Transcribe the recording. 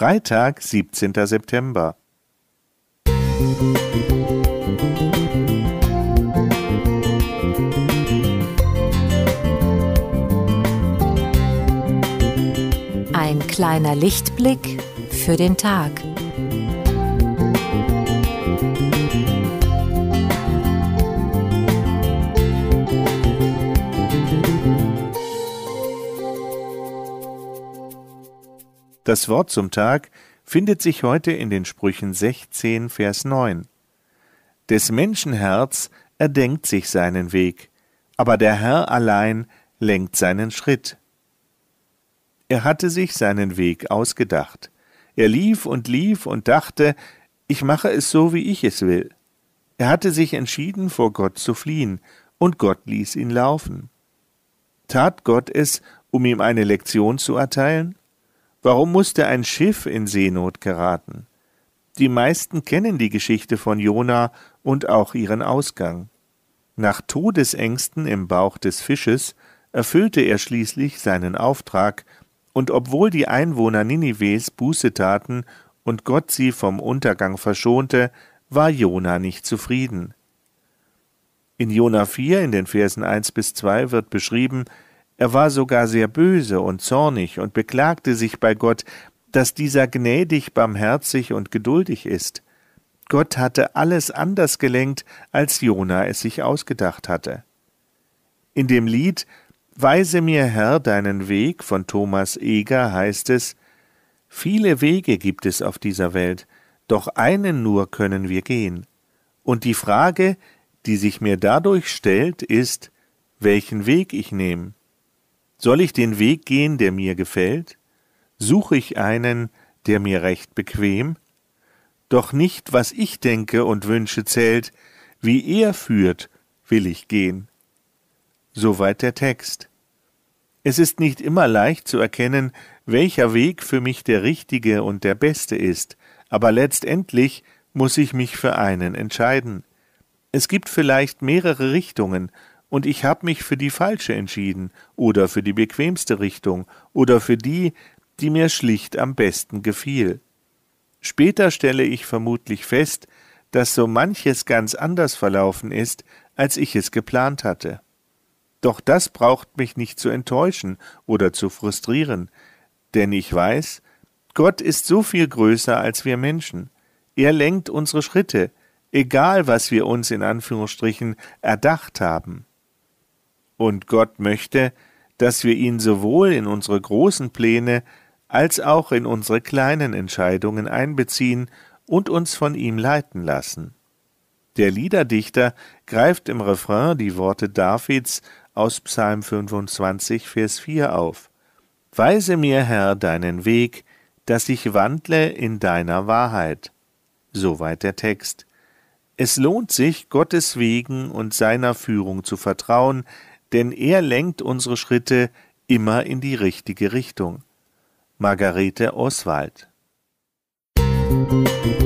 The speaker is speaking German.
Freitag, 17. September. Ein kleiner Lichtblick für den Tag. Das Wort zum Tag findet sich heute in den Sprüchen 16, Vers 9. Des Menschen Herz erdenkt sich seinen Weg, aber der Herr allein lenkt seinen Schritt. Er hatte sich seinen Weg ausgedacht. Er lief und lief und dachte, ich mache es so, wie ich es will. Er hatte sich entschieden, vor Gott zu fliehen, und Gott ließ ihn laufen. Tat Gott es, um ihm eine Lektion zu erteilen? Warum musste ein Schiff in Seenot geraten? Die meisten kennen die Geschichte von Jona und auch ihren Ausgang. Nach Todesängsten im Bauch des Fisches erfüllte er schließlich seinen Auftrag, und obwohl die Einwohner Ninives Buße taten und Gott sie vom Untergang verschonte, war Jona nicht zufrieden. In Jona 4 in den Versen 1 bis 2 wird beschrieben, er war sogar sehr böse und zornig und beklagte sich bei Gott, dass dieser gnädig, barmherzig und geduldig ist. Gott hatte alles anders gelenkt, als Jona es sich ausgedacht hatte. In dem Lied Weise mir Herr deinen Weg von Thomas Eger heißt es Viele Wege gibt es auf dieser Welt, doch einen nur können wir gehen. Und die Frage, die sich mir dadurch stellt, ist, welchen Weg ich nehme. Soll ich den Weg gehen, der mir gefällt? Suche ich einen, der mir recht bequem? Doch nicht, was ich denke und wünsche zählt, wie er führt, will ich gehen. Soweit der Text. Es ist nicht immer leicht zu erkennen, welcher Weg für mich der richtige und der beste ist, aber letztendlich muss ich mich für einen entscheiden. Es gibt vielleicht mehrere Richtungen, und ich habe mich für die falsche entschieden oder für die bequemste Richtung oder für die, die mir schlicht am besten gefiel. Später stelle ich vermutlich fest, dass so manches ganz anders verlaufen ist, als ich es geplant hatte. Doch das braucht mich nicht zu enttäuschen oder zu frustrieren, denn ich weiß, Gott ist so viel größer als wir Menschen. Er lenkt unsere Schritte, egal was wir uns in Anführungsstrichen erdacht haben. Und Gott möchte, dass wir ihn sowohl in unsere großen Pläne als auch in unsere kleinen Entscheidungen einbeziehen und uns von ihm leiten lassen. Der Liederdichter greift im Refrain die Worte Davids aus Psalm 25, Vers 4 auf. Weise mir, Herr, deinen Weg, dass ich wandle in deiner Wahrheit. Soweit der Text. Es lohnt sich, Gottes Wegen und seiner Führung zu vertrauen, denn er lenkt unsere Schritte immer in die richtige Richtung. Margarete Oswald Musik